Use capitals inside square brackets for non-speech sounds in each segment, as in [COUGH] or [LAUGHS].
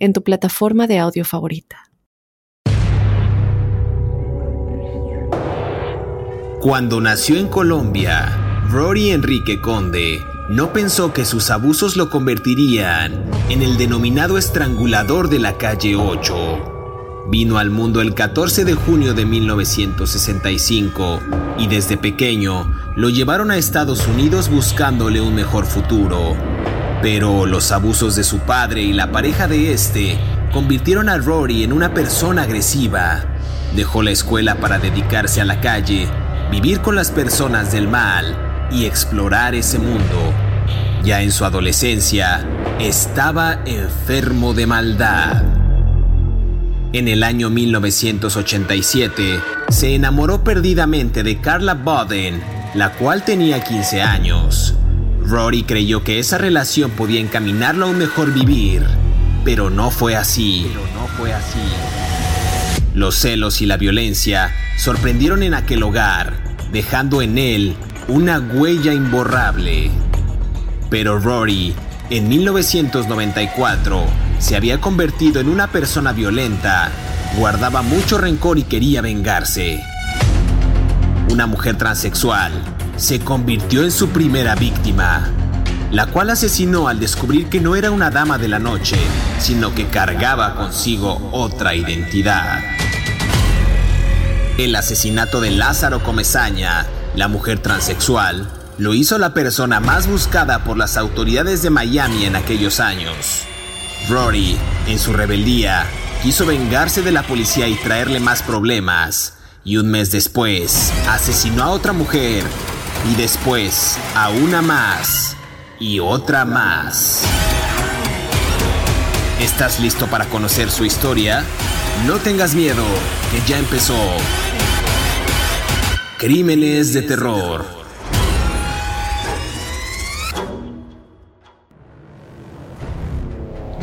en tu plataforma de audio favorita. Cuando nació en Colombia, Rory Enrique Conde no pensó que sus abusos lo convertirían en el denominado estrangulador de la calle 8. Vino al mundo el 14 de junio de 1965 y desde pequeño lo llevaron a Estados Unidos buscándole un mejor futuro. Pero los abusos de su padre y la pareja de este convirtieron a Rory en una persona agresiva. Dejó la escuela para dedicarse a la calle, vivir con las personas del mal y explorar ese mundo. Ya en su adolescencia, estaba enfermo de maldad. En el año 1987, se enamoró perdidamente de Carla Boden, la cual tenía 15 años. Rory creyó que esa relación podía encaminarlo a un mejor vivir, pero no fue así. Pero no fue así. Los celos y la violencia sorprendieron en aquel hogar, dejando en él una huella imborrable. Pero Rory, en 1994, se había convertido en una persona violenta, guardaba mucho rencor y quería vengarse. Una mujer transexual se convirtió en su primera víctima, la cual asesinó al descubrir que no era una dama de la noche, sino que cargaba consigo otra identidad. El asesinato de Lázaro Comezaña, la mujer transexual, lo hizo la persona más buscada por las autoridades de Miami en aquellos años. Rory, en su rebeldía, quiso vengarse de la policía y traerle más problemas. Y un mes después, asesinó a otra mujer y después a una más y otra más. ¿Estás listo para conocer su historia? No tengas miedo, que ya empezó. Crímenes de terror.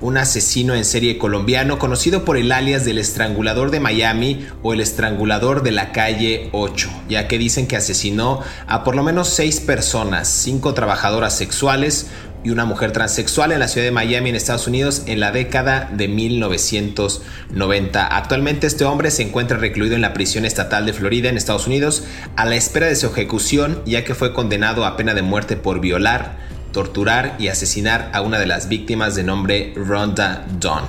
un asesino en serie colombiano conocido por el alias del estrangulador de Miami o el estrangulador de la calle 8, ya que dicen que asesinó a por lo menos seis personas, cinco trabajadoras sexuales y una mujer transexual en la ciudad de Miami en Estados Unidos en la década de 1990. Actualmente este hombre se encuentra recluido en la prisión estatal de Florida en Estados Unidos a la espera de su ejecución ya que fue condenado a pena de muerte por violar, torturar y asesinar a una de las víctimas de nombre Rhonda Dawn.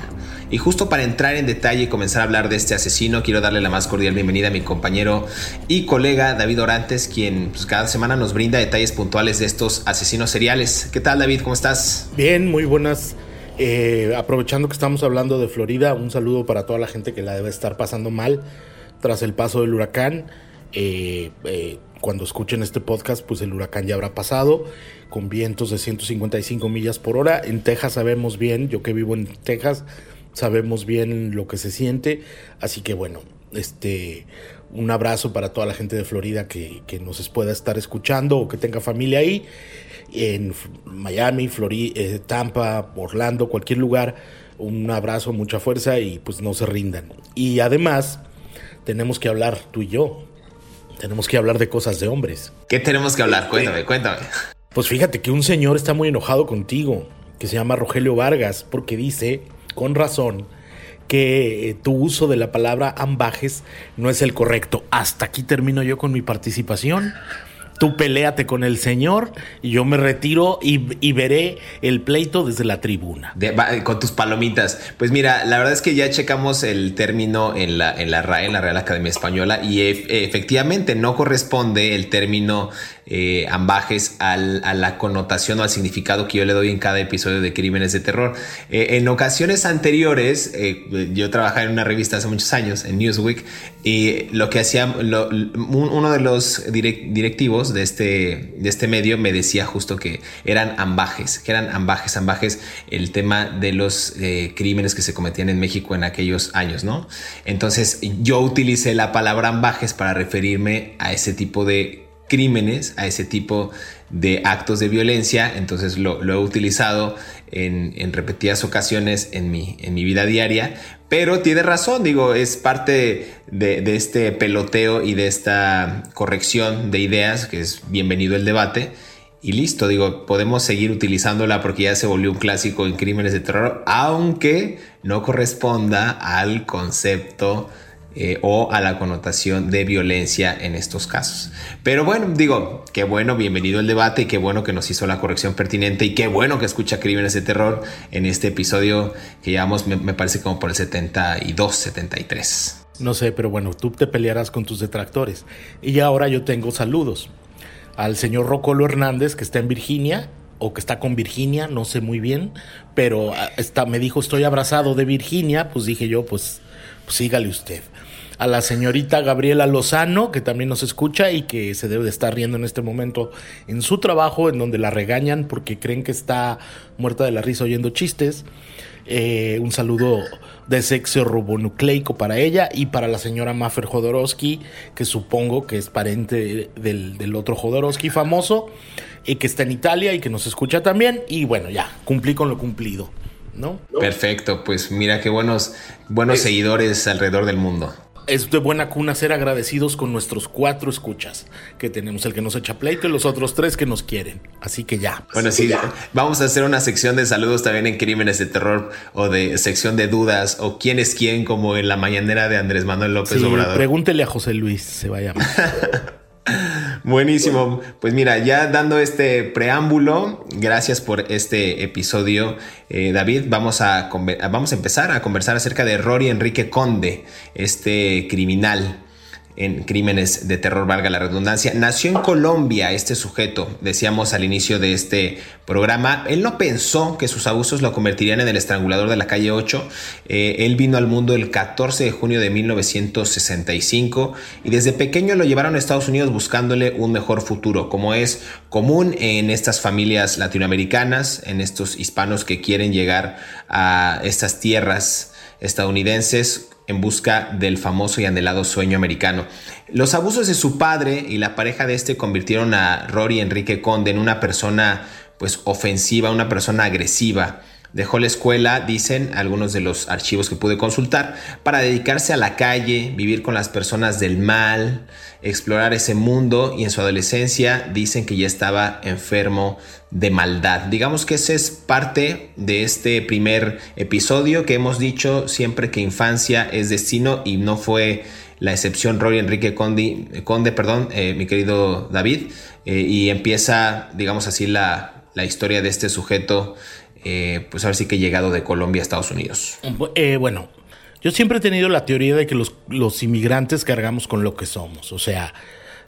Y justo para entrar en detalle y comenzar a hablar de este asesino, quiero darle la más cordial bienvenida a mi compañero y colega David Orantes, quien pues, cada semana nos brinda detalles puntuales de estos asesinos seriales. ¿Qué tal David? ¿Cómo estás? Bien, muy buenas. Eh, aprovechando que estamos hablando de Florida, un saludo para toda la gente que la debe estar pasando mal tras el paso del huracán. Eh, eh, cuando escuchen este podcast, pues el huracán ya habrá pasado con vientos de 155 millas por hora. En Texas sabemos bien, yo que vivo en Texas, sabemos bien lo que se siente. Así que bueno, este un abrazo para toda la gente de Florida que, nos pueda estar escuchando o que tenga familia ahí. En Miami, Florida, eh, Tampa, Orlando, cualquier lugar. Un abrazo, mucha fuerza y pues no se rindan. Y además, tenemos que hablar tú y yo. Tenemos que hablar de cosas de hombres. ¿Qué tenemos que hablar? Cuéntame, cuéntame. Pues fíjate que un señor está muy enojado contigo, que se llama Rogelio Vargas, porque dice, con razón, que eh, tu uso de la palabra ambajes no es el correcto. Hasta aquí termino yo con mi participación. Tú peleate con el señor y yo me retiro y, veré el pleito desde la tribuna. con tus palomitas. Pues mira, la verdad es que ya checamos el término en la, en la RAE, en la Real Academia Española, y efectivamente no corresponde el término eh, ambajes a la connotación o al significado que yo le doy en cada episodio de Crímenes de Terror. Eh, en ocasiones anteriores, eh, yo trabajaba en una revista hace muchos años, en Newsweek, y lo que hacía, uno de los directivos de este, de este medio me decía justo que eran ambajes, que eran ambajes, ambajes, el tema de los crímenes que se cometían en México en aquellos años, ¿no? Entonces yo utilicé la palabra ambajes para referirme a ese tipo de crímenes, a ese tipo de actos de violencia, entonces lo, he utilizado en, repetidas ocasiones en mi, en mi vida diaria, pero tiene razón, digo, es parte de, este peloteo y de esta corrección de ideas, que es bienvenido el debate, y listo, digo, podemos seguir utilizándola porque ya se volvió un clásico en crímenes de terror, aunque no corresponda al concepto eh, o a la connotación de violencia en estos casos. Pero bueno, digo, qué bueno, bienvenido al debate y qué bueno que nos hizo la corrección pertinente y qué bueno que escucha Crímenes de Terror en este episodio que llevamos, me, parece como por el 72, 73. No sé, pero bueno, tú te pelearás con tus detractores. Y ahora yo tengo saludos al señor Rocolo Hernández, que está en Virginia, o que está con Virginia, no sé muy bien, pero ah, está, me dijo estoy abrazado de Virginia, pues dije yo, pues, pues sígale usted a la señorita Gabriela Lozano, que también nos escucha y que se debe de estar riendo en este momento en su trabajo, en donde la regañan porque creen que está muerta de la risa oyendo chistes. Eh, un saludo de sexo robonucleico para ella y para la señora Maffer Jodorowsky, que supongo que es parente del, del, otro Jodorowsky famoso, y que está en Italia y que nos escucha también. Y bueno, ya, cumplí con lo cumplido. ¿No? Perfecto, pues mira qué buenos, buenos seguidores alrededor del mundo es de buena cuna ser agradecidos con nuestros cuatro escuchas que tenemos, el que nos echa pleito y los otros tres que nos quieren. Así que ya. Bueno, sí, vamos a hacer una sección de saludos también en Crímenes de Terror o de sección de dudas o quién es quién, como en la mañanera de Andrés Manuel López Obrador. Pregúntele a José Luis, se va a llamar. [LAUGHS] Buenísimo. Pues mira, ya dando este preámbulo, gracias por este episodio, eh, David. Vamos a, vamos a empezar a conversar acerca de Rory Enrique Conde, este criminal en crímenes de terror, valga la redundancia. Nació en Colombia este sujeto, decíamos al inicio de este programa. Él no pensó que sus abusos lo convertirían en el estrangulador de la calle 8. Eh, él vino al mundo el 14 de junio de 1965 y desde pequeño lo llevaron a Estados Unidos buscándole un mejor futuro, como es común en estas familias latinoamericanas, en estos hispanos que quieren llegar a estas tierras estadounidenses en busca del famoso y anhelado sueño americano. Los abusos de su padre y la pareja de este convirtieron a Rory Enrique Conde en una persona pues ofensiva, una persona agresiva. Dejó la escuela, dicen algunos de los archivos que pude consultar, para dedicarse a la calle, vivir con las personas del mal, explorar ese mundo y en su adolescencia dicen que ya estaba enfermo de maldad. Digamos que ese es parte de este primer episodio que hemos dicho siempre que infancia es destino y no fue la excepción Roy Enrique Conde, Conde perdón, eh, mi querido David, eh, y empieza, digamos así, la, la historia de este sujeto eh, pues ahora sí que llegado de Colombia a Estados Unidos. Eh, bueno, yo siempre he tenido la teoría de que los, los, inmigrantes cargamos con lo que somos. O sea,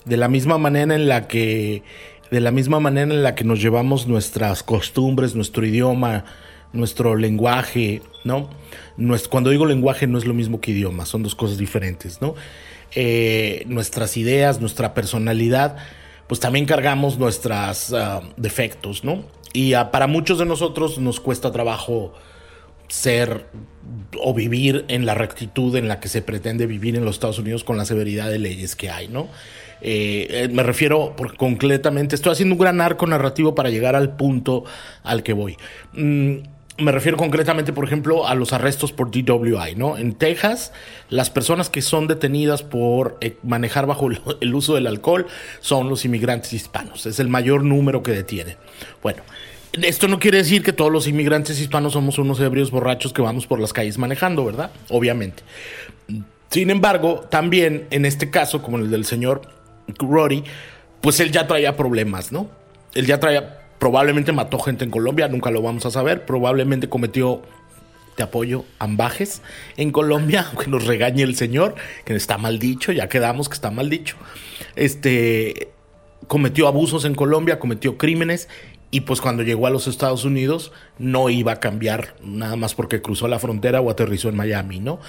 de la misma manera en la que. De la misma manera en la que nos llevamos nuestras costumbres, nuestro idioma, nuestro lenguaje, ¿no? cuando digo lenguaje no es lo mismo que idioma, son dos cosas diferentes, ¿no? Eh, nuestras ideas, nuestra personalidad, pues también cargamos nuestros ah, defectos, ¿no? Y para muchos de nosotros nos cuesta trabajo ser o vivir en la rectitud en la que se pretende vivir en los Estados Unidos con la severidad de leyes que hay, ¿no? Eh, eh, me refiero concretamente, estoy haciendo un gran arco narrativo para llegar al punto al que voy. Mm, me refiero concretamente, por ejemplo, a los arrestos por DWI, ¿no? En Texas, las personas que son detenidas por eh, manejar bajo el uso del alcohol son los inmigrantes hispanos. Es el mayor número que detienen. Bueno, esto no quiere decir que todos los inmigrantes hispanos somos unos ebrios borrachos que vamos por las calles manejando, ¿verdad? Obviamente. Sin embargo, también en este caso, como el del señor Rory, pues él ya traía problemas, ¿no? Él ya traía, probablemente mató gente en Colombia, nunca lo vamos a saber, probablemente cometió te apoyo, ambajes en Colombia, [LAUGHS] aunque nos regañe el señor, que está mal dicho, ya quedamos que está mal dicho. Este cometió abusos en Colombia, cometió crímenes y pues cuando llegó a los Estados Unidos no iba a cambiar nada más porque cruzó la frontera o aterrizó en Miami, ¿no?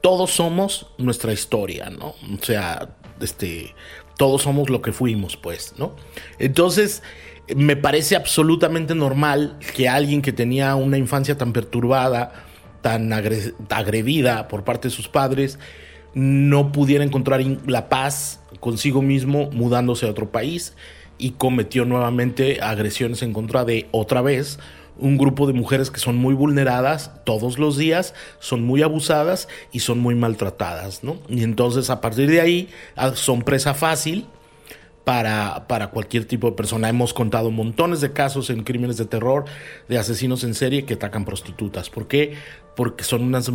Todos somos nuestra historia, ¿no? O sea, este, todos somos lo que fuimos, pues, ¿no? Entonces, me parece absolutamente normal que alguien que tenía una infancia tan perturbada, tan agredida por parte de sus padres, no pudiera encontrar la paz consigo mismo mudándose a otro país y cometió nuevamente agresiones en contra de otra vez un grupo de mujeres que son muy vulneradas todos los días, son muy abusadas y son muy maltratadas, ¿no? Y entonces a partir de ahí ah, son presa fácil para, para cualquier tipo de persona. Hemos contado montones de casos en crímenes de terror de asesinos en serie que atacan prostitutas. ¿Por qué? Porque son unas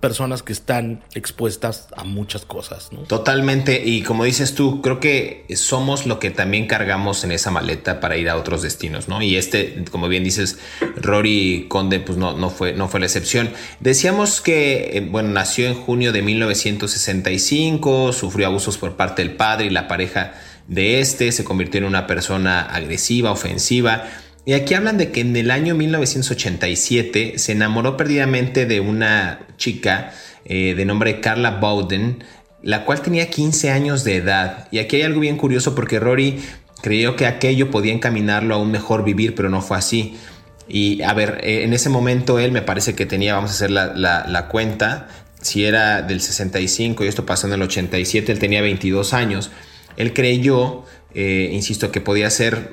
personas que están expuestas a muchas cosas. Totalmente. Y como dices tú, creo que somos lo que también cargamos en esa maleta para ir a otros destinos, ¿no? Y este, como bien dices, Rory Conde, pues no, no, fue, no fue la excepción. Decíamos que, eh, bueno, nació en junio de 1965, sufrió abusos por parte del padre y la pareja de este, se convirtió en una persona agresiva, ofensiva. Y aquí hablan de que en el año 1987 se enamoró perdidamente de una chica eh, de nombre Carla Bowden, la cual tenía 15 años de edad. Y aquí hay algo bien curioso porque Rory creyó que aquello podía encaminarlo a un mejor vivir, pero no fue así. Y a ver, eh, en ese momento él me parece que tenía, vamos a hacer la, la cuenta, si era del 65 y esto pasó en el 87, él tenía 22 años. Él creyó, eh, insisto, que podía ser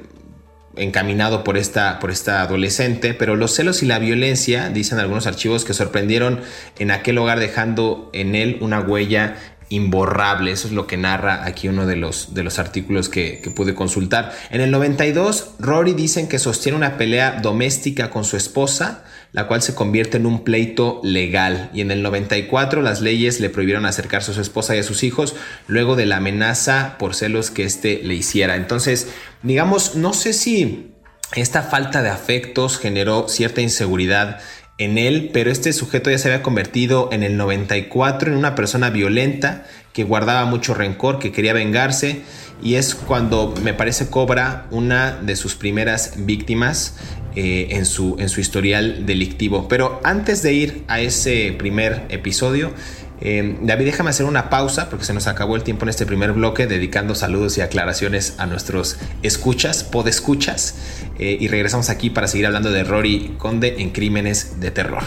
encaminado por esta, por esta adolescente, pero los celos y la violencia, dicen algunos archivos, que sorprendieron en aquel hogar dejando en él una huella imborrable. Eso es lo que narra aquí uno de los, de los artículos que, que, pude consultar. En el 92, Rory dicen que sostiene una pelea doméstica con su esposa la cual se convierte en un pleito legal. Y en el 94 las leyes le prohibieron acercarse a su esposa y a sus hijos luego de la amenaza por celos que éste le hiciera. Entonces, digamos, no sé si esta falta de afectos generó cierta inseguridad en él, pero este sujeto ya se había convertido en el 94 en una persona violenta que guardaba mucho rencor, que quería vengarse y es cuando me parece cobra una de sus primeras víctimas eh, en, su, en su historial delictivo. Pero antes de ir a ese primer episodio, eh, David, déjame hacer una pausa porque se nos acabó el tiempo en este primer bloque dedicando saludos y aclaraciones a nuestros escuchas, podescuchas, eh, y regresamos aquí para seguir hablando de Rory Conde en Crímenes de Terror.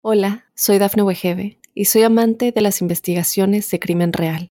Hola, soy Dafne Wegebe y soy amante de las investigaciones de crimen real.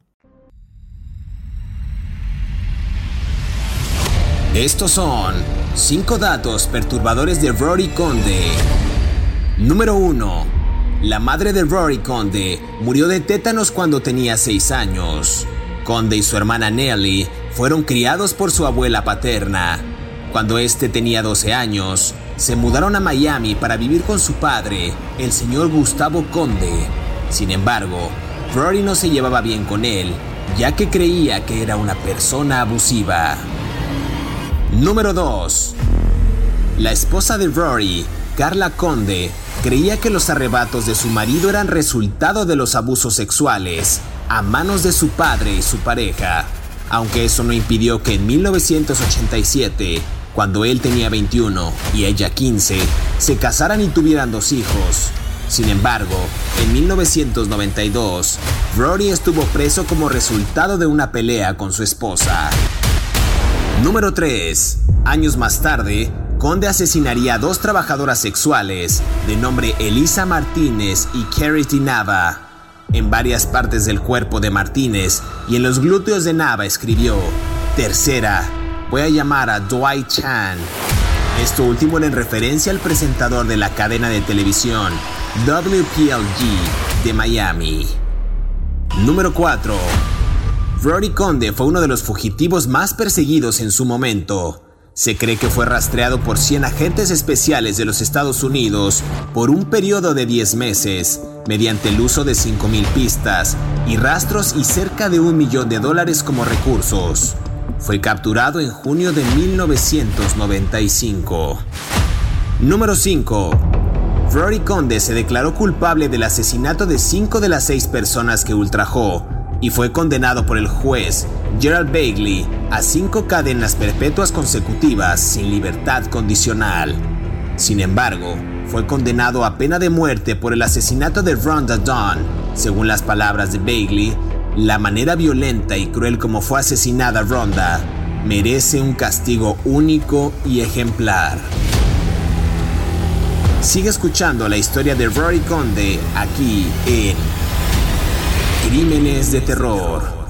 Estos son 5 datos perturbadores de Rory Conde. Número 1. La madre de Rory Conde murió de tétanos cuando tenía 6 años. Conde y su hermana Nelly fueron criados por su abuela paterna. Cuando éste tenía 12 años, se mudaron a Miami para vivir con su padre, el señor Gustavo Conde, sin embargo, Rory no se llevaba bien con él, ya que creía que era una persona abusiva. Número 2. La esposa de Rory, Carla Conde, creía que los arrebatos de su marido eran resultado de los abusos sexuales a manos de su padre y su pareja, aunque eso no impidió que en 1987, cuando él tenía 21 y ella 15, se casaran y tuvieran dos hijos. Sin embargo, en 1992, Rory estuvo preso como resultado de una pelea con su esposa. Número 3. Años más tarde, Conde asesinaría a dos trabajadoras sexuales de nombre Elisa Martínez y Carrie Nava. En varias partes del cuerpo de Martínez y en los glúteos de Nava escribió, tercera, voy a llamar a Dwight Chan. Esto último en referencia al presentador de la cadena de televisión WPLG de Miami. Número 4. Rory Conde fue uno de los fugitivos más perseguidos en su momento. Se cree que fue rastreado por 100 agentes especiales de los Estados Unidos por un periodo de 10 meses, mediante el uso de 5.000 pistas y rastros y cerca de un millón de dólares como recursos. Fue capturado en junio de 1995. Número 5. Rory Conde se declaró culpable del asesinato de cinco de las seis personas que ultrajó y fue condenado por el juez Gerald Bagley a cinco cadenas perpetuas consecutivas sin libertad condicional. Sin embargo, fue condenado a pena de muerte por el asesinato de Rhonda Dawn. Según las palabras de Bagley, la manera violenta y cruel como fue asesinada Rhonda merece un castigo único y ejemplar. Sigue escuchando la historia de Rory Conde aquí en Crímenes de terror.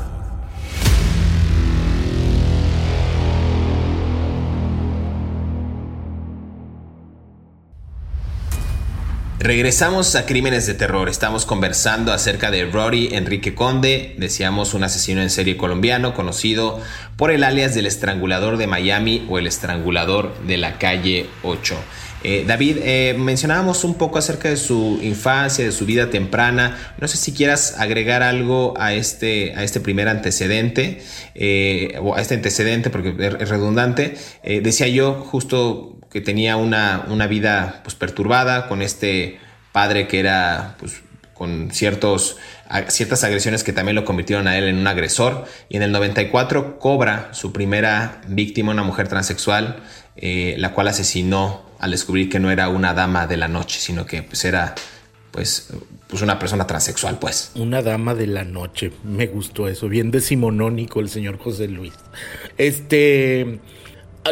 Regresamos a Crímenes de Terror. Estamos conversando acerca de Rory Enrique Conde, decíamos un asesino en serie colombiano conocido por el alias del estrangulador de Miami o el estrangulador de la calle 8. Eh, David, eh, mencionábamos un poco acerca de su infancia, de su vida temprana. No sé si quieras agregar algo a este, a este primer antecedente, eh, o a este antecedente, porque es redundante. decía yo justo que tenía una, una vida pues, perturbada con este padre que era pues, con ciertos, ciertas agresiones que también lo convirtieron a él en un agresor. Y en el 94 cobra su primera víctima, una mujer transexual, la cual asesinó al descubrir que no era una dama de la noche, sino que pues era pues, pues una persona transexual, pues. Una dama de la noche, me gustó eso, bien decimonónico el señor José Luis. Este,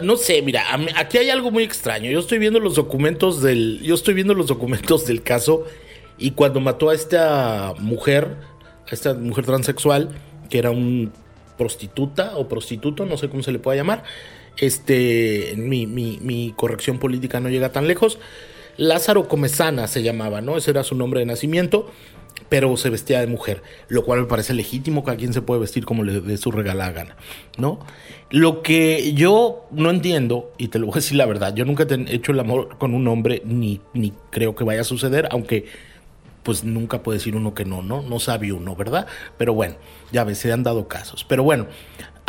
no sé, mira, aquí hay algo muy extraño. Yo estoy viendo los documentos del, yo estoy viendo los documentos del caso y cuando mató a esta mujer, a esta mujer transexual, que era un prostituta o prostituto, no sé cómo se le pueda llamar, este, mi, mi, corrección política no llega tan lejos. Lázaro Comezana se llamaba, ¿no? Ese era su nombre de nacimiento, pero se vestía de mujer, lo cual me parece legítimo, que alguien se puede vestir como le dé su regalada gana, ¿no? Lo que yo no entiendo, y te lo voy a decir la verdad, yo nunca he hecho el amor con un hombre, ni, ni creo que vaya a suceder, aunque pues nunca puede decir uno que no, ¿no? No sabe uno, ¿verdad? Pero bueno, ya ves, se han dado casos. Pero bueno,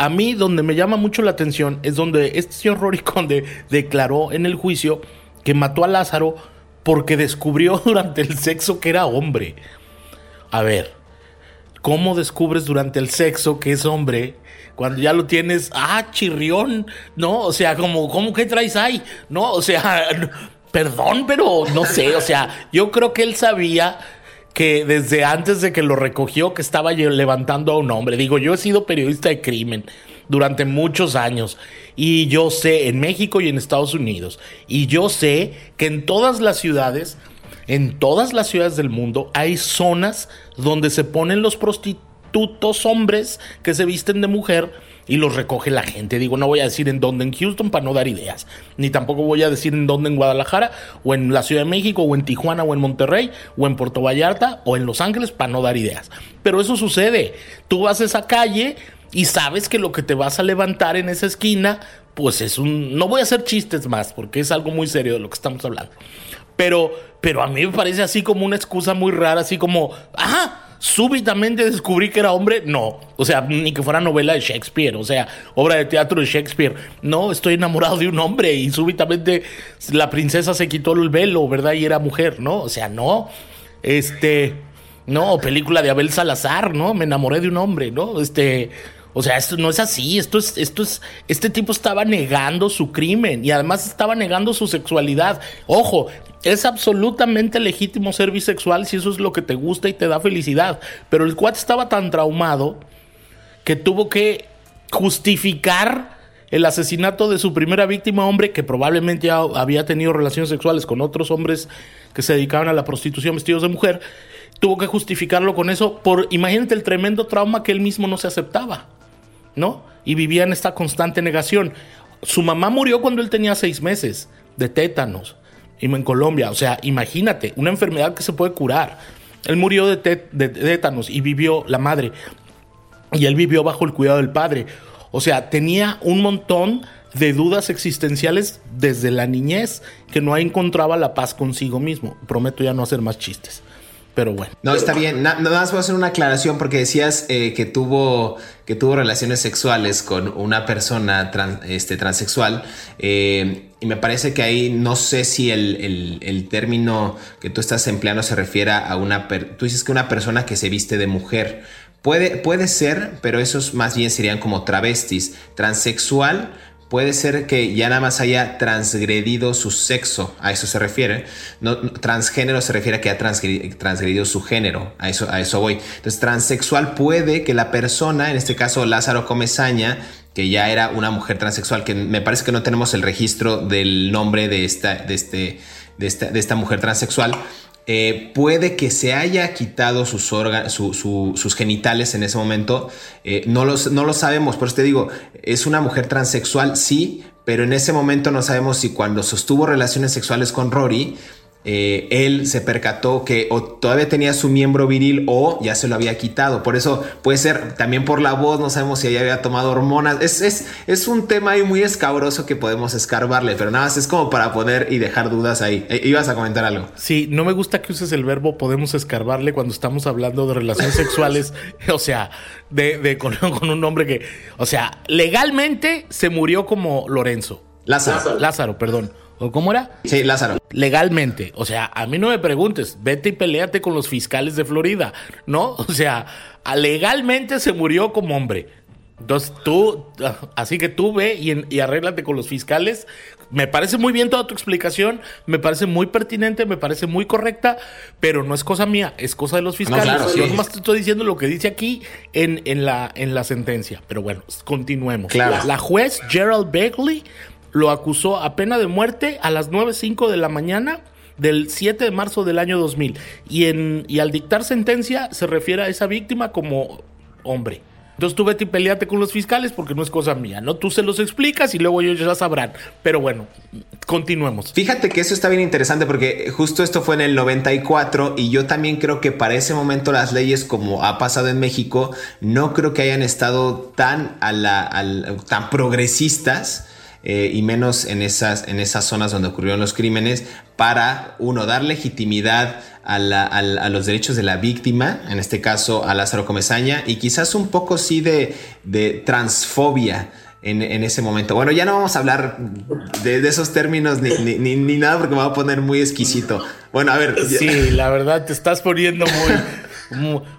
a mí donde me llama mucho la atención es donde este señor Rory [LAUGHS] Conde declaró en el juicio que mató a Lázaro porque descubrió [LAUGHS] durante el sexo que era hombre. A ver, ¿cómo descubres durante el sexo que es hombre? Cuando ya lo tienes, ah, chirrión, ¿no? O sea, como, ¿cómo que traes ahí? No, o sea, [LAUGHS] perdón, pero no sé, o sea, yo creo que él sabía que desde antes de que lo recogió, que estaba levantando a un hombre. Digo, yo he sido periodista de crimen durante muchos años y yo sé en México y en Estados Unidos y yo sé que en todas las ciudades, en todas las ciudades del mundo hay zonas donde se ponen los prostitutos hombres que se visten de mujer y los recoge la gente. Digo, no voy a decir en dónde en Houston para no dar ideas, ni tampoco voy a decir en dónde en Guadalajara, o en la Ciudad de México, o en Tijuana, o en Monterrey, o en Puerto Vallarta, o en Los Ángeles para no dar ideas. Pero eso sucede. Tú vas a esa calle y sabes que lo que te vas a levantar en esa esquina, pues es un... No voy a hacer chistes más, porque es algo muy serio de lo que estamos hablando. Pero, pero a mí me parece así como una excusa muy rara, así como, ajá súbitamente descubrí que era hombre, no. O sea, ni que fuera novela de Shakespeare, o sea, obra de teatro de Shakespeare. No, estoy enamorado de un hombre y súbitamente la princesa se quitó el velo, ¿verdad? Y era mujer, ¿no? O sea, no. Este, no, película de Abel Salazar, ¿no? Me enamoré de un hombre, ¿no? Este, o sea, esto no es así, esto es, esto es, este tipo estaba negando su crimen y además estaba negando su sexualidad. Ojo, es absolutamente legítimo ser bisexual si eso es lo que te gusta y te da felicidad. Pero el cuate estaba tan traumado que tuvo que justificar el asesinato de su primera víctima, hombre que probablemente ya había tenido relaciones sexuales con otros hombres que se dedicaban a la prostitución vestidos de mujer tuvo que justificarlo con eso por, imagínate el tremendo trauma que él mismo no se aceptaba, ¿no? Y vivía en esta constante negación. Su mamá murió cuando él tenía seis meses de tétanos en Colombia. O sea, imagínate, una enfermedad que se puede curar. Él murió de, tétanos y vivió la madre. Y él vivió bajo el cuidado del padre. O sea, tenía un montón de dudas existenciales desde la niñez que no encontraba la paz consigo mismo. Prometo ya no hacer más chistes. Pero bueno. No, está bien. nada más voy a hacer una aclaración porque decías eh, que, tuvo, que tuvo relaciones sexuales con una persona este, transexual. Eh, y me parece que ahí no sé si el, término que tú estás empleando se refiere a una... tú dices que una persona que se viste de mujer. Puede, puede ser, pero esos más bien serían como travestis. Transexual puede ser que ya nada más haya transgredido su sexo, a eso se refiere. No, transgénero se refiere a que ha transgredido su género, a eso, a eso voy. Entonces, transexual puede que la persona, en este caso Lázaro Comezaña, que ya era una mujer transexual, que me parece que no tenemos el registro del nombre de esta, de este, de esta, de esta mujer transexual, eh, puede que se haya quitado sus, sus genitales en ese momento. Eh, no, los, no lo sabemos, por eso te digo, es una mujer transexual, sí, pero en ese momento no sabemos si cuando sostuvo relaciones sexuales con Rory, eh, él se percató que o todavía tenía su miembro viril o ya se lo había quitado. Por eso puede ser también por la voz, no sabemos si ella había tomado hormonas. Es, es, es un tema ahí muy escabroso que podemos escarbarle, pero nada más es como para poner y dejar dudas ahí. Eh, ibas a comentar algo. Sí, no me gusta que uses el verbo podemos escarbarle cuando estamos hablando de relaciones sexuales, [LAUGHS] o sea, de, de con, [LAUGHS] con un hombre que, o sea, legalmente se murió como Lorenzo. Lázaro. Lázaro, perdón. ¿O cómo era? Sí, Lázaro. Legalmente. O sea, a mí no me preguntes. Vete y peleate con los fiscales de Florida. ¿No? [LAUGHS] O sea, legalmente se murió como hombre. Entonces tú, así que tú ve y, y, arréglate con los fiscales. Me parece muy bien toda tu explicación, me parece muy pertinente, me parece muy correcta, pero no es cosa mía, es cosa de los fiscales. Yo nomás te estoy diciendo lo que dice aquí en, en, la, en la sentencia. Pero bueno, continuemos. Claro. La juez Gerald Begley lo acusó a pena de muerte a las 9.05 de la mañana del 7 de marzo del año 2000. Y, en, y al dictar sentencia se refiere a esa víctima como hombre. Entonces tú vete y peleate con los fiscales porque no es cosa mía, ¿no? Tú se los explicas y luego ellos ya sabrán. Pero bueno, continuemos. Fíjate que eso está bien interesante porque justo esto fue en el 94 y yo también creo que para ese momento las leyes como ha pasado en México no creo que hayan estado tan, a la, tan progresistas eh, y menos en esas, en esas zonas donde ocurrieron los crímenes para, uno, dar legitimidad a, los derechos de la víctima, en este caso a Lázaro Comezaña, y quizás un poco sí de, transfobia. En, ese momento. Bueno, ya no vamos a hablar de, esos términos ni, ni, nada porque me va a poner muy exquisito. Bueno, a ver. Sí, la verdad, te estás poniendo muy,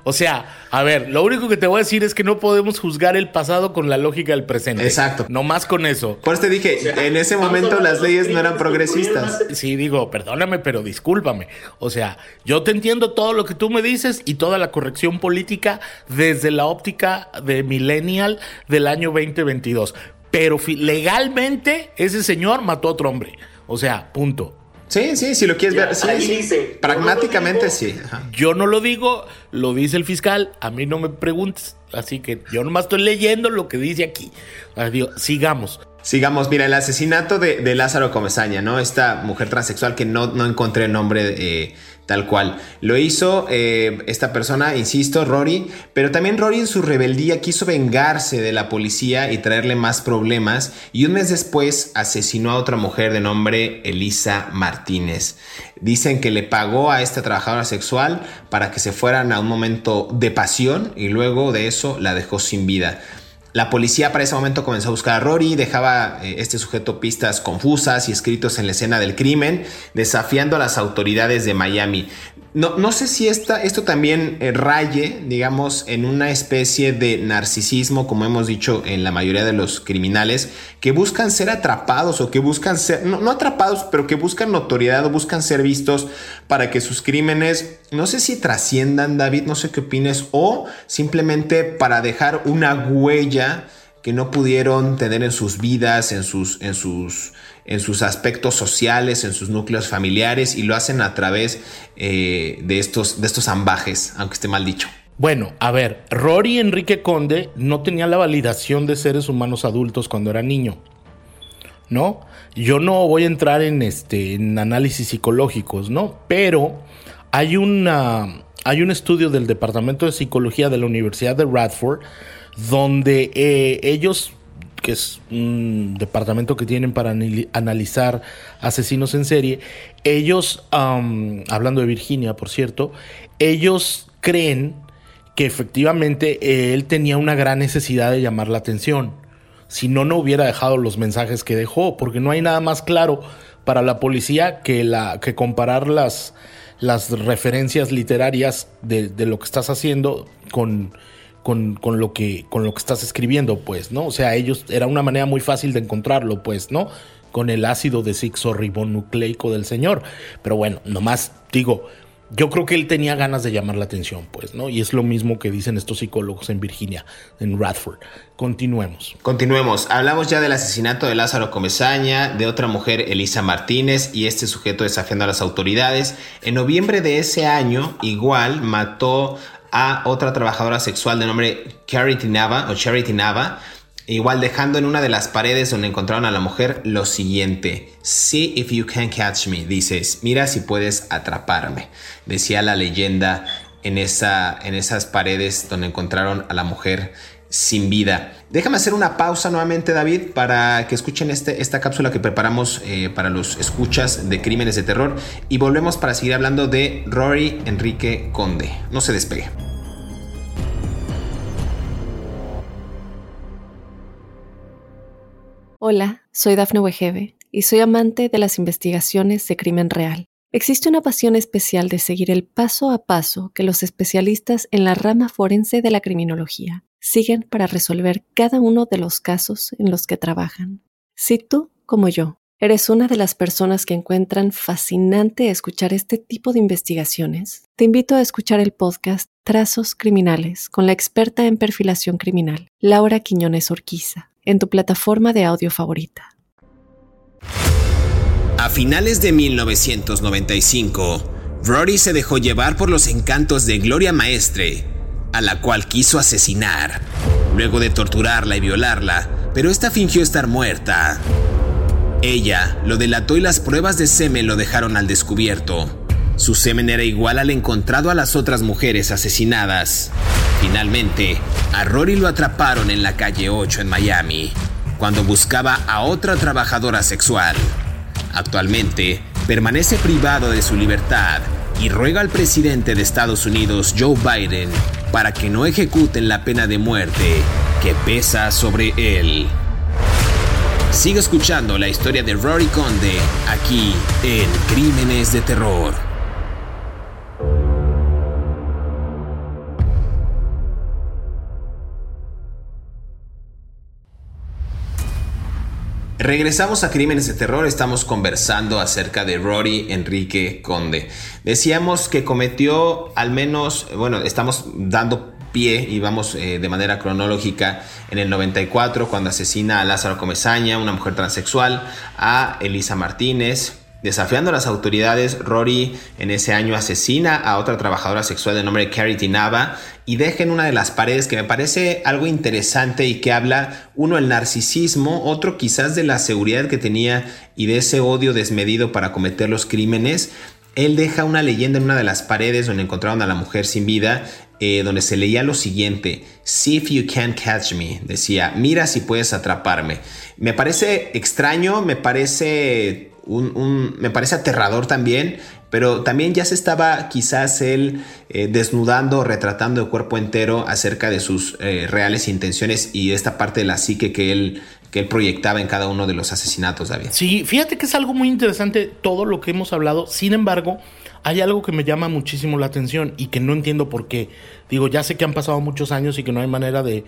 o sea, a ver, lo único que te voy a decir es que no podemos juzgar el pasado con la lógica del presente. Exacto. No más con eso. Por eso te dije, en ese momento las leyes no eran progresistas. Sí, digo, perdóname, pero discúlpame. O sea, yo te entiendo todo lo que tú me dices y toda la corrección política desde la óptica de millennial del año 2022. Pero legalmente ese señor mató a otro hombre. O sea, punto. Sí, sí, si lo quieres ver. Sí, sí. Pragmáticamente sí. Yo no lo digo, lo dice el fiscal. A mí no me preguntes. Así que yo nomás estoy leyendo lo que dice aquí. Adiós, sigamos. Sigamos, mira, el asesinato de, Lázaro Comezaña, ¿no? Esta mujer transexual que no, no encontré el nombre eh, tal cual. Lo hizo eh, esta persona, insisto, Rory, pero también Rory en su rebeldía quiso vengarse de la policía y traerle más problemas y un mes después asesinó a otra mujer de nombre Elisa Martínez. Dicen que le pagó a esta trabajadora sexual para que se fueran a un momento de pasión y luego de eso la dejó sin vida. La policía para ese momento comenzó a buscar a Rory, dejaba eh, este sujeto pistas confusas y escritos en la escena del crimen, desafiando a las autoridades de Miami. No, no sé si esta, esto también eh, raye, digamos, en una especie de narcisismo, como hemos dicho en la mayoría de los criminales, que buscan ser atrapados o que buscan ser, no, atrapados, pero que buscan notoriedad o buscan ser vistos para que sus crímenes, no sé si trasciendan, David, no sé qué opines, o simplemente para dejar una huella que no pudieron tener en sus vidas, en sus, en sus en sus aspectos sociales, en sus núcleos familiares y lo hacen a través eh, de, estos, de estos ambajes, aunque esté mal dicho. Bueno, a ver, Rory Enrique Conde no tenía la validación de seres humanos adultos cuando era niño. ¿No? Yo no voy a entrar en este en análisis psicológicos, ¿no? Pero hay una hay un estudio del Departamento de Psicología de la Universidad de Radford donde eh, ellos que es un departamento que tienen para analizar asesinos en serie, ellos, hablando de Virginia, por cierto, ellos creen que efectivamente él tenía una gran necesidad de llamar la atención. Si no, no hubiera dejado los mensajes que dejó, porque no hay nada más claro para la policía que, la, que comparar las, las referencias literarias de lo que estás haciendo con con, con, lo que, con lo que estás escribiendo, pues, ¿no? O sea, ellos, era una manera muy fácil de encontrarlo, pues, ¿no? Con el ácido desoxirribonucleico del señor. Pero bueno, nomás digo, yo creo que él tenía ganas de llamar la atención, pues, ¿no? Y es lo mismo que dicen estos psicólogos en Virginia, en Radford. Continuemos. Continuemos. Hablamos ya del asesinato de Lázaro Comezaña, de otra mujer, Elisa Martínez, y este sujeto desafiando a las autoridades. En noviembre de ese año, igual, mató a otra trabajadora sexual de nombre Charity Nava o Charity Nava, igual dejando en una de las paredes donde encontraron a la mujer lo siguiente: See if you can catch me. Dices, mira si puedes atraparme. Decía la leyenda en, esa, en esas paredes donde encontraron a la mujer sin vida. Déjame hacer una pausa nuevamente, David, para que escuchen este, esta cápsula que preparamos eh, para los escuchas de crímenes de terror y volvemos para seguir hablando de Rory Enrique Conde. No se despegue. Hola, soy Dafne Wegebe y soy amante de las investigaciones de crimen real. Existe una pasión especial de seguir el paso a paso que los especialistas en la rama forense de la criminología siguen para resolver cada uno de los casos en los que trabajan. Si tú, como yo, eres una de las personas que encuentran fascinante escuchar este tipo de investigaciones, te invito a escuchar el podcast Trazos Criminales con la experta en perfilación criminal, Laura Quiñones Orquiza, en tu plataforma de audio favorita. A finales de 1995, Rory se dejó llevar por los encantos de Gloria Maestre a la cual quiso asesinar, luego de torturarla y violarla, pero esta fingió estar muerta. Ella lo delató y las pruebas de semen lo dejaron al descubierto. Su semen era igual al encontrado a las otras mujeres asesinadas. Finalmente, a Rory lo atraparon en la calle 8 en Miami, cuando buscaba a otra trabajadora sexual. Actualmente, permanece privado de su libertad y ruega al presidente de Estados Unidos, Joe Biden, para que no ejecuten la pena de muerte que pesa sobre él. Sigue escuchando la historia de Rory Conde aquí en Crímenes de Terror. Regresamos a Crímenes de Terror, estamos conversando acerca de Rory Enrique Conde. Decíamos que cometió al menos, bueno, estamos dando pie y vamos eh, de manera cronológica en el 94 cuando asesina a Lázaro Comezaña, una mujer transexual, a Elisa Martínez, Desafiando a las autoridades, Rory en ese año asesina a otra trabajadora sexual de nombre Carrie Tinava y deja en una de las paredes que me parece algo interesante y que habla, uno, el narcisismo, otro quizás de la seguridad que tenía y de ese odio desmedido para cometer los crímenes. Él deja una leyenda en una de las paredes donde encontraron a la mujer sin vida, eh, donde se leía lo siguiente, See if you can catch me, decía, mira si puedes atraparme. Me parece extraño, me parece un, me parece aterrador también, pero también ya se estaba quizás él eh, desnudando, retratando de cuerpo entero acerca de sus eh, reales intenciones y esta parte de la psique que él, que él proyectaba en cada uno de los asesinatos, David. Sí, fíjate que es algo muy interesante todo lo que hemos hablado, sin embargo, hay algo que me llama muchísimo la atención y que no entiendo por qué. Digo, ya sé que han pasado muchos años y que no hay manera de,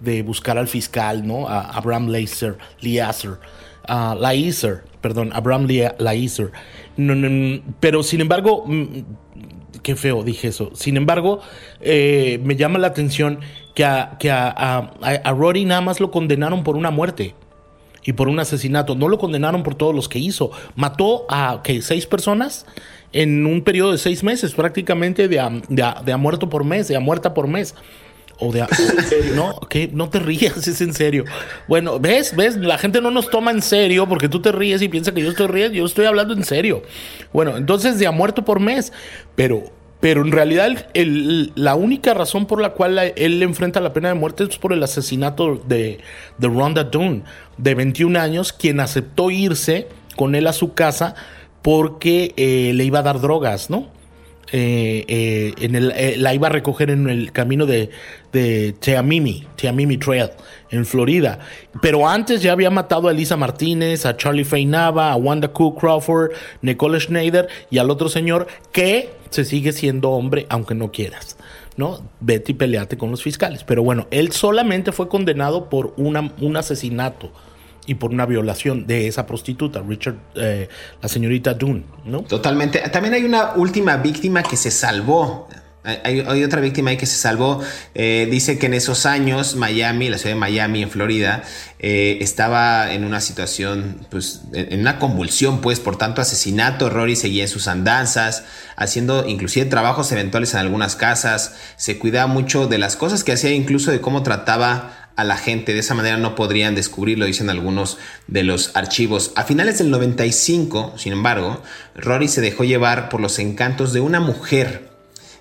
de buscar al fiscal, ¿no? A Abraham Leiser, Lieser, uh, perdón, Abraham Laizer. pero sin embargo, qué feo dije eso. Sin embargo, eh, me llama la atención que, a, que a, Rory nada más lo condenaron por una muerte. y por un asesinato. No lo condenaron por todos los que hizo. Mató a ¿qué? seis personas en un periodo de seis meses, prácticamente de a, de a muerto por mes, de a muerta por mes. O de no, que no te rías, es en serio. Bueno, ves, ves, la gente no nos toma en serio porque tú te ríes y piensas que yo estoy riendo, yo estoy hablando en serio. Bueno, entonces de a muerto por mes, pero pero en realidad la única razón por la cual él enfrenta la pena de muerte es por el asesinato de, de Rhonda Dunn, de 21 años, quien aceptó irse con él a su casa porque eh, le iba a dar drogas, ¿no? Eh, eh, eh, la iba a recoger en el camino de, de Teamimi, Teamimi Trail, en Florida. Pero antes ya había matado a Elisa Martínez, a Charlie Feinaba, a Wanda Cook Crawford, Nicole Schneider y al otro señor que se sigue siendo hombre aunque no quieras. ¿no? Vete y peleate con los fiscales. Pero bueno, él solamente fue condenado por una, un asesinato y por una violación de esa prostituta, Richard, eh, la señorita Dunn, ¿no? Totalmente. También hay una última víctima que se salvó. Hay, otra víctima ahí que se salvó. Eh, dice que en esos años Miami, la ciudad de Miami, en Florida, eh, estaba en una situación, pues, en una convulsión, pues, por tanto asesinato. Rory seguía en sus andanzas, haciendo inclusive trabajos eventuales en algunas casas. Se cuidaba mucho de las cosas que hacía, incluso de cómo trataba a la gente. De esa manera no podrían descubrirlo, dicen algunos de los archivos. A finales del 95, sin embargo, Rory se dejó llevar por los encantos de una mujer.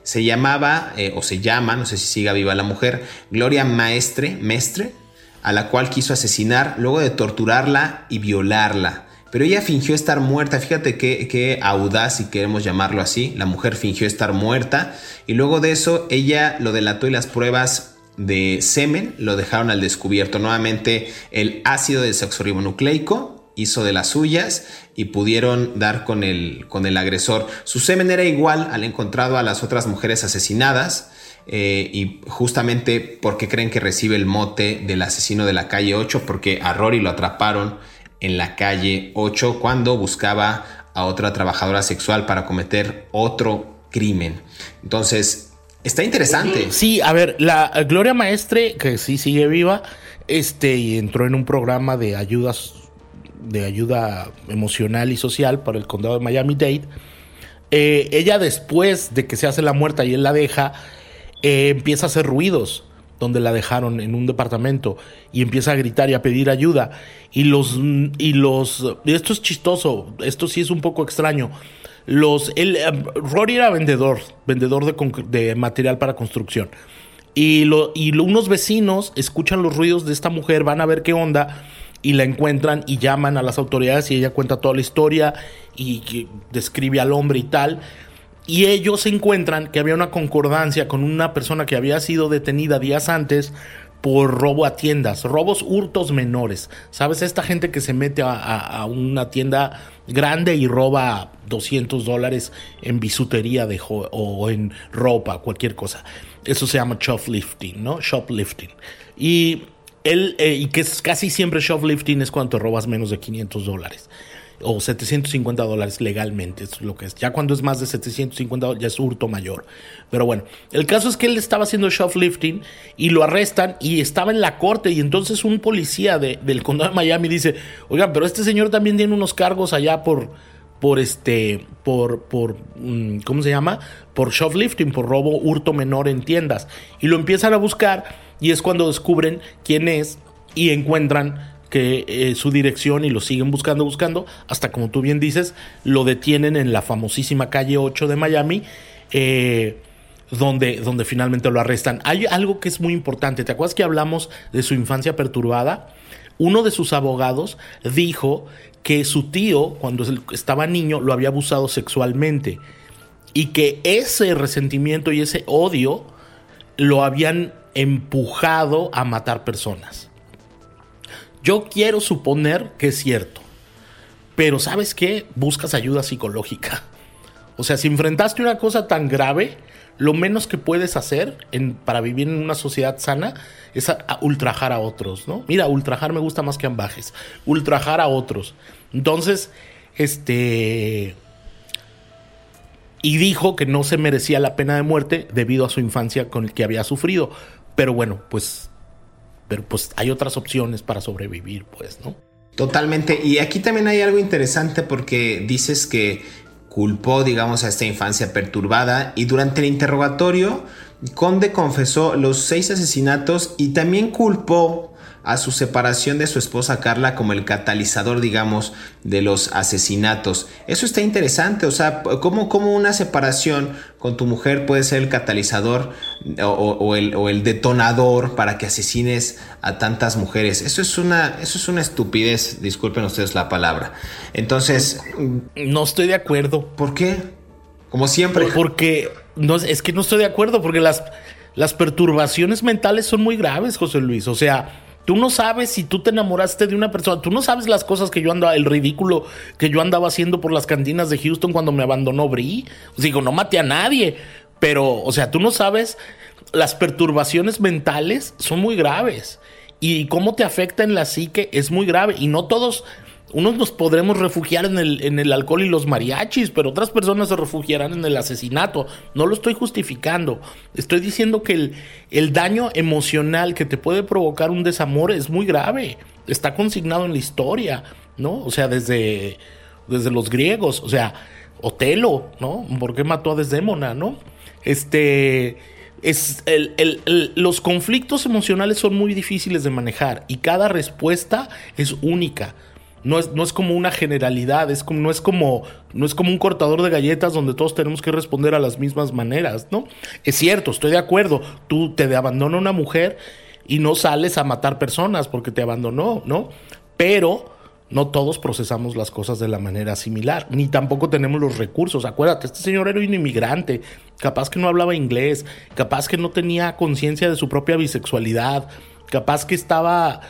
Se llamaba, eh, o se llama, no sé si siga viva la mujer, Gloria Maestre, Mestre, a la cual quiso asesinar luego de torturarla y violarla. Pero ella fingió estar muerta, fíjate qué, qué audaz, si queremos llamarlo así, la mujer fingió estar muerta y luego de eso ella lo delató y las pruebas de semen lo dejaron al descubierto. Nuevamente el ácido desoxirribonucleico hizo de las suyas y pudieron dar con el, con el agresor. Su semen era igual al encontrado a las otras mujeres asesinadas. Eh, y justamente porque creen que recibe el mote del asesino de la calle 8, porque a Rory lo atraparon en la calle 8 cuando buscaba a otra trabajadora sexual para cometer otro crimen. Entonces, Está interesante. Sí, a ver, la Gloria Maestre, que sí sigue viva, este, y entró en un programa de ayudas, de ayuda emocional y social para el condado de Miami-Dade. Eh, ella después de que se hace la muerta y él la deja, eh, empieza a hacer ruidos donde la dejaron en un departamento y empieza a gritar y a pedir ayuda y los y los esto es chistoso esto sí es un poco extraño los, el, eh, Rory era vendedor, vendedor de, material para construcción. Y, lo, y unos vecinos escuchan los ruidos de esta mujer, van a ver qué onda y la encuentran y llaman a las autoridades y ella cuenta toda la historia y, describe al hombre y tal. Y ellos encuentran que había una concordancia con una persona que había sido detenida días antes por robo a tiendas, robos hurtos menores. ¿Sabes? Esta gente que se mete a, una tienda grande y roba 200 dólares en bisutería de o en ropa, cualquier cosa. Eso se llama shoplifting, ¿no? Shoplifting. Y él, eh, y que es casi siempre shoplifting es cuando robas menos de 500 dólares o 750 dólares legalmente, es lo que es. Ya cuando es más de 750 dólares ya es hurto mayor. Pero bueno, el caso es que él estaba haciendo shoplifting y lo arrestan y estaba en la corte y entonces un policía del condado de Miami dice, oigan, pero este señor también tiene unos cargos allá por por este por por mm, ¿cómo se llama? por shoplifting, por robo hurto menor en tiendas y lo empiezan a buscar y es cuando descubren quién es y encuentran que eh, su dirección y lo siguen buscando, buscando, hasta como tú bien dices, lo detienen en la famosísima calle 8 de Miami, eh, donde, donde finalmente lo arrestan. Hay algo que es muy importante, ¿te acuerdas que hablamos de su infancia perturbada? Uno de sus abogados dijo que su tío, cuando estaba niño, lo había abusado sexualmente y que ese resentimiento y ese odio lo habían empujado a matar personas. Yo quiero suponer que es cierto. Pero ¿sabes qué? Buscas ayuda psicológica. O sea, si enfrentaste una cosa tan grave, lo menos que puedes hacer para vivir en una sociedad sana es ultrajar a otros, ¿no? Mira, ultrajar me gusta más que ambajes. Ultrajar a otros. Entonces, este... Y dijo que no se merecía la pena de muerte debido a su infancia con el que había sufrido. Pero bueno, pues pero pues hay otras opciones para sobrevivir, pues, ¿no? Totalmente. Y aquí también hay algo interesante porque dices que culpó, digamos, a esta infancia perturbada y durante el interrogatorio, Conde confesó los seis asesinatos y también culpó a su separación de su esposa Carla como el catalizador, digamos, de los asesinatos. Eso está interesante, o sea, ¿cómo, una separación con tu mujer puede ser el catalizador o, el, detonador para que asesines a tantas mujeres? Eso es una, eso es una estupidez, disculpen ustedes la palabra. Entonces... No estoy de acuerdo. ¿Por qué? Como siempre. Porque no, es que no estoy de acuerdo, porque las, las perturbaciones mentales son muy graves, José Luis. O sea, Tú no sabes si tú te enamoraste de una persona, tú no sabes las cosas que yo andaba, el ridículo que yo andaba haciendo por las cantinas de Houston cuando me abandonó Brie. digo, no maté a nadie, pero, o sea, tú no sabes, las perturbaciones mentales son muy graves. Y cómo te afecta en la psique es muy grave. Y no todos unos nos podremos refugiar en el, en el alcohol y los mariachis, pero otras personas se refugiarán en el asesinato. No lo estoy justificando. Estoy diciendo que el, el daño emocional que te puede provocar un desamor es muy grave. Está consignado en la historia, ¿no? O sea, desde, desde los griegos. O sea, Otelo, ¿no? ¿Por qué mató a Desdémona, no? Este. Es el, los conflictos emocionales son muy difíciles de manejar y cada respuesta es única. No es, no es como una generalidad, es como, no, es como, no es como un cortador de galletas donde todos tenemos que responder a las mismas maneras, ¿no? Es cierto, estoy de acuerdo, tú te abandona una mujer y no sales a matar personas porque te abandonó, ¿no? Pero no todos procesamos las cosas de la manera similar, ni tampoco tenemos los recursos. Acuérdate, este señor era un inmigrante, capaz que no hablaba inglés, capaz que no tenía conciencia de su propia bisexualidad, capaz que estaba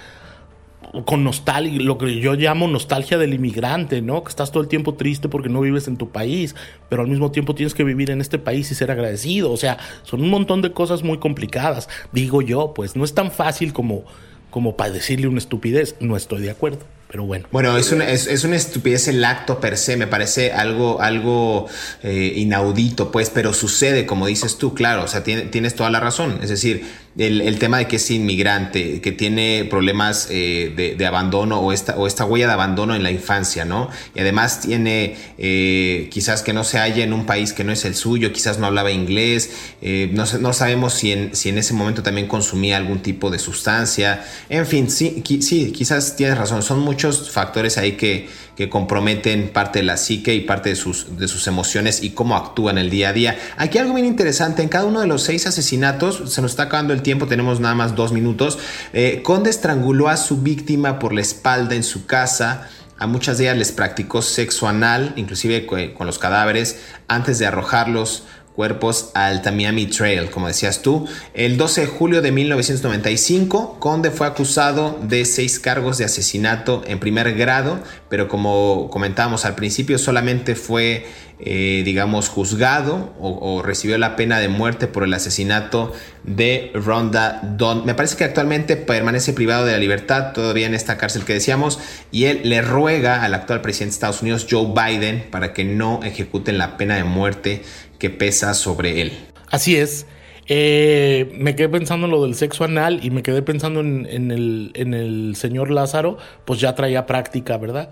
con nostalgia, lo que yo llamo nostalgia del inmigrante, ¿no? Que estás todo el tiempo triste porque no vives en tu país, pero al mismo tiempo tienes que vivir en este país y ser agradecido. O sea, son un montón de cosas muy complicadas. Digo yo, pues no es tan fácil como, como para decirle una estupidez. No estoy de acuerdo pero bueno. Bueno, es una, es, una estupidez el acto per se, me parece algo, algo eh, inaudito, pues, pero sucede, como dices tú, claro, o sea, tienes toda la razón. Es decir, el, tema de que es inmigrante, que tiene problemas eh, de, abandono o esta, o esta huella de abandono en la infancia, ¿no? Y además tiene eh, quizás que no se halla en un país que no es el suyo, quizás no hablaba inglés, eh, no, no, sabemos si en, si en ese momento también consumía algún tipo de sustancia, en fin, sí, sí quizás tienes razón, son muchos factores ahí que, que comprometen parte de la psique y parte de sus, de sus emociones y cómo actúan el día a día. Aquí algo bien interesante, en cada uno de los seis asesinatos, se nos está acabando el tiempo, tenemos nada más dos minutos, eh, Conde estranguló a su víctima por la espalda en su casa, a muchas de ellas les practicó sexo anal, inclusive con los cadáveres, antes de arrojarlos cuerpos al Tamiami Trail, como decías tú. El 12 de julio de 1995, Conde fue acusado de seis cargos de asesinato en primer grado, pero como comentábamos al principio, solamente fue, eh, digamos, juzgado o, recibió la pena de muerte por el asesinato de Ronda Don. Me parece que actualmente permanece privado de la libertad, todavía en esta cárcel que decíamos, y él le ruega al actual presidente de Estados Unidos, Joe Biden, para que no ejecuten la pena de muerte que pesa sobre él. Así es. Eh, me quedé pensando en lo del sexo anal y me quedé pensando en, el, señor Lázaro, pues ya traía práctica, ¿verdad?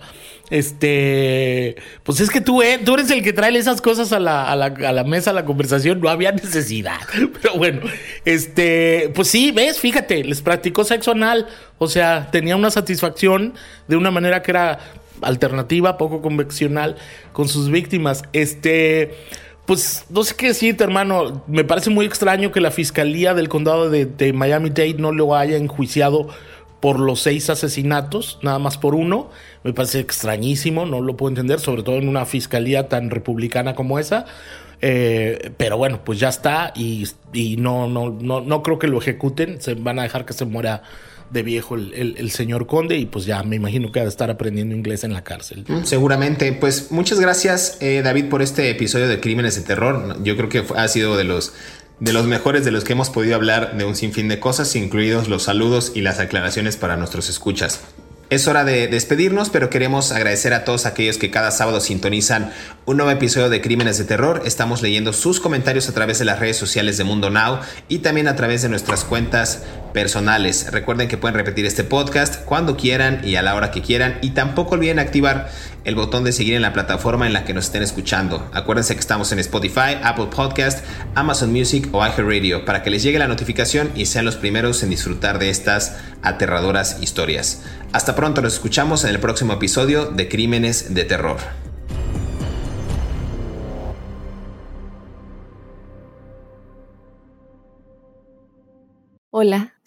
Este, pues es que tú, eh, tú eres el que trae esas cosas a la, a, la, a la mesa, a la conversación, no había necesidad. [LAUGHS] Pero bueno, este, pues sí, ves, fíjate, les practicó sexo anal, o sea, tenía una satisfacción de una manera que era alternativa, poco convencional con sus víctimas. Este pues no sé qué decirte, hermano. Me parece muy extraño que la fiscalía del condado de, Miami-Dade no lo haya enjuiciado por los seis asesinatos, nada más por uno. Me parece extrañísimo, no lo puedo entender, sobre todo en una fiscalía tan republicana como esa. Eh, pero bueno, pues ya está y, y no, no, no, no creo que lo ejecuten. Se van a dejar que se muera de viejo el, señor Conde y pues ya me imagino que ha de estar aprendiendo inglés en la cárcel. Seguramente. Pues muchas gracias eh, David por este episodio de Crímenes de Terror. Yo creo que ha sido de los, de los mejores de los que hemos podido hablar de un sinfín de cosas, incluidos los saludos y las aclaraciones para nuestros escuchas. Es hora de despedirnos, pero queremos agradecer a todos aquellos que cada sábado sintonizan un nuevo episodio de Crímenes de Terror. Estamos leyendo sus comentarios a través de las redes sociales de Mundo Now y también a través de nuestras cuentas personales. Recuerden que pueden repetir este podcast cuando quieran y a la hora que quieran y tampoco olviden activar el botón de seguir en la plataforma en la que nos estén escuchando. Acuérdense que estamos en Spotify, Apple Podcast, Amazon Music o iHeartRadio para que les llegue la notificación y sean los primeros en disfrutar de estas aterradoras historias. Hasta pronto, nos escuchamos en el próximo episodio de Crímenes de Terror. Hola,